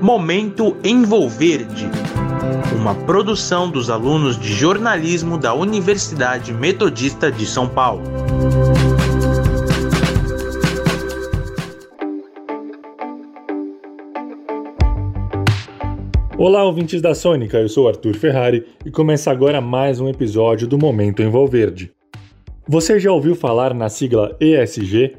Momento Envolverde, uma produção dos alunos de jornalismo da Universidade Metodista de São Paulo. Olá, ouvintes da Sônica, eu sou Arthur Ferrari e começa agora mais um episódio do Momento Envolverde. Você já ouviu falar na sigla ESG?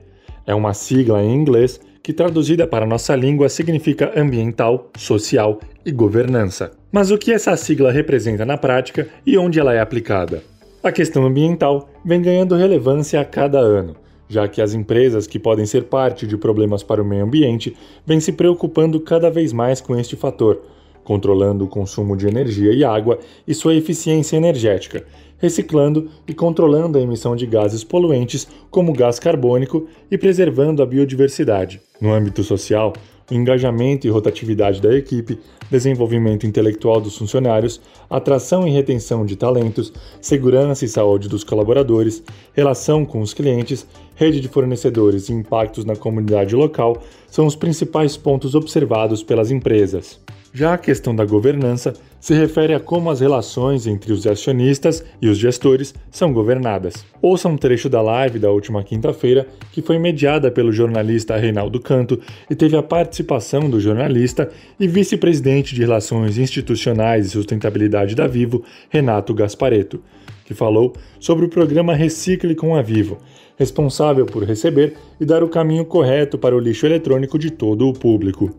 É uma sigla em inglês que traduzida para nossa língua significa ambiental, social e governança. Mas o que essa sigla representa na prática e onde ela é aplicada? A questão ambiental vem ganhando relevância a cada ano, já que as empresas que podem ser parte de problemas para o meio ambiente vêm se preocupando cada vez mais com este fator, controlando o consumo de energia e água e sua eficiência energética, reciclando e controlando a emissão de gases poluentes, como gás carbônico, e preservando a biodiversidade. No âmbito social, o engajamento e rotatividade da equipe, desenvolvimento intelectual dos funcionários, atração e retenção de talentos, segurança e saúde dos colaboradores, relação com os clientes, rede de fornecedores e impactos na comunidade local são os principais pontos observados pelas empresas. Já a questão da governança se refere a como as relações entre os acionistas e os gestores são governadas. Ouça um trecho da live da última quinta-feira, que foi mediada pelo jornalista Reinaldo Canto e teve a participação do jornalista e vice-presidente de Relações Institucionais e Sustentabilidade da Vivo, Renato Gaspareto, que falou sobre o programa Recicle com a Vivo, responsável por receber e dar o caminho correto para o lixo eletrônico de todo o público.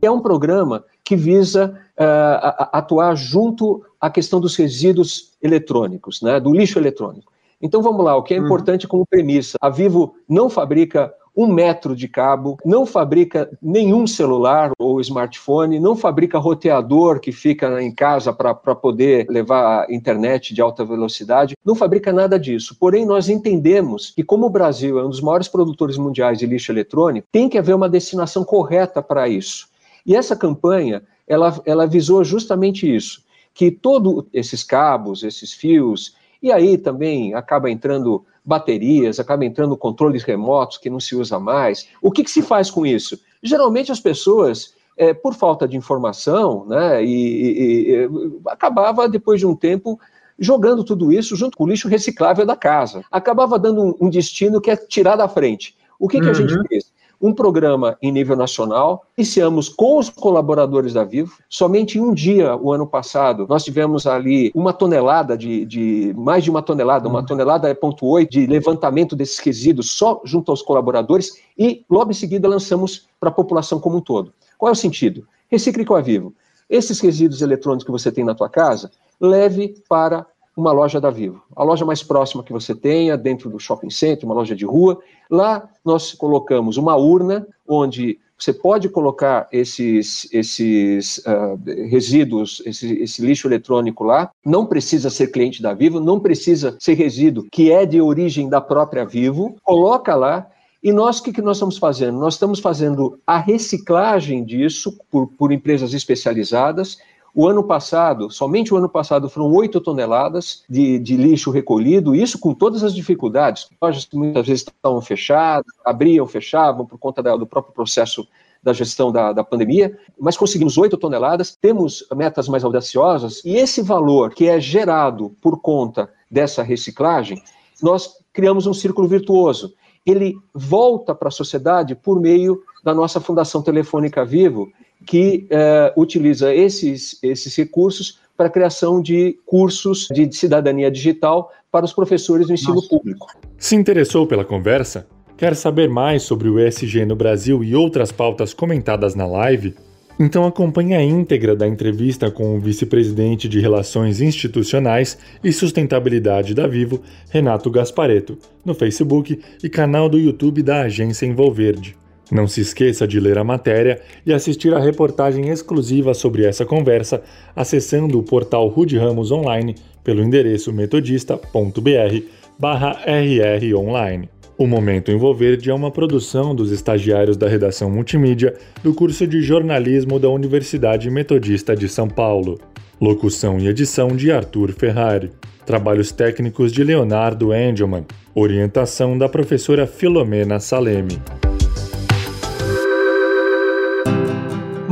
É um programa que visa uh, atuar junto à questão dos resíduos eletrônicos, né, do lixo eletrônico. Então vamos lá, o que é uhum. importante como premissa: a Vivo não fabrica um metro de cabo, não fabrica nenhum celular ou smartphone, não fabrica roteador que fica em casa para poder levar a internet de alta velocidade, não fabrica nada disso. Porém, nós entendemos que, como o Brasil é um dos maiores produtores mundiais de lixo eletrônico, tem que haver uma destinação correta para isso. E essa campanha, ela, ela visou justamente isso, que todos esses cabos, esses fios, e aí também acaba entrando baterias, acaba entrando controles remotos que não se usa mais. O que, que se faz com isso? Geralmente as pessoas, é, por falta de informação, né, e, e, e, acabava depois de um tempo jogando tudo isso junto com o lixo reciclável da casa. Acabava dando um, um destino que é tirar da frente. O que, que a gente uhum. fez? Um programa em nível nacional. Iniciamos com os colaboradores da Vivo. Somente em um dia, o ano passado, nós tivemos ali uma tonelada de, de mais de uma tonelada, uma tonelada é ponto oito de levantamento desses resíduos só junto aos colaboradores e logo em seguida lançamos para a população como um todo. Qual é o sentido? Recicle com a Vivo. Esses resíduos eletrônicos que você tem na tua casa, leve para uma loja da Vivo. A loja mais próxima que você tenha, dentro do shopping center, uma loja de rua. Lá nós colocamos uma urna onde você pode colocar esses, esses uh, resíduos, esse, esse, lixo eletrônico lá. Não precisa ser cliente da Vivo, não precisa ser resíduo que é de origem da própria Vivo. Coloca lá. E nós, o que, que nós estamos fazendo? Nós estamos fazendo a reciclagem disso por, por empresas especializadas o ano passado, somente o ano passado, foram 8 toneladas de, de lixo recolhido, isso com todas as dificuldades. Lojas que muitas vezes estavam fechadas, abriam, fechavam por conta da, do próprio processo da gestão da, da pandemia, mas conseguimos 8 toneladas, temos metas mais audaciosas, e esse valor que é gerado por conta dessa reciclagem, nós criamos um círculo virtuoso. Ele volta para a sociedade por meio da nossa Fundação Telefônica Vivo, que uh, utiliza esses, esses recursos para a criação de cursos de cidadania digital para os professores do ensino Nossa. público. Se interessou pela conversa? Quer saber mais sobre o ESG no Brasil e outras pautas comentadas na live? Então acompanhe a íntegra da entrevista com o vice-presidente de Relações Institucionais e Sustentabilidade da Vivo, Renato Gaspareto, no Facebook e canal do YouTube da Agência Envolverde. Não se esqueça de ler a matéria e assistir a reportagem exclusiva sobre essa conversa acessando o portal Rude Ramos Online pelo endereço metodista.br/rronline. O Momento Envolverde é uma produção dos estagiários da redação multimídia do curso de jornalismo da Universidade Metodista de São Paulo. Locução e edição de Arthur Ferrari. Trabalhos técnicos de Leonardo Engelman. Orientação da professora Filomena Salemi.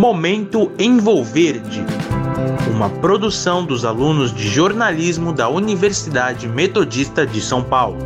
Momento Envolverde, uma produção dos alunos de jornalismo da Universidade Metodista de São Paulo.